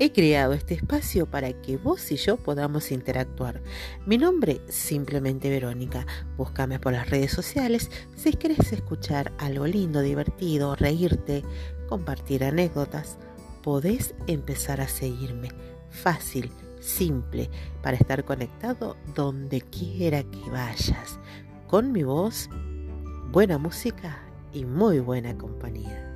He creado este espacio para que vos y yo podamos interactuar. Mi nombre es simplemente Verónica. Búscame por las redes sociales si querés escuchar algo lindo, divertido, reírte, compartir anécdotas. Podés empezar a seguirme. Fácil, simple, para estar conectado donde quiera que vayas. Con mi voz, buena música y muy buena compañía.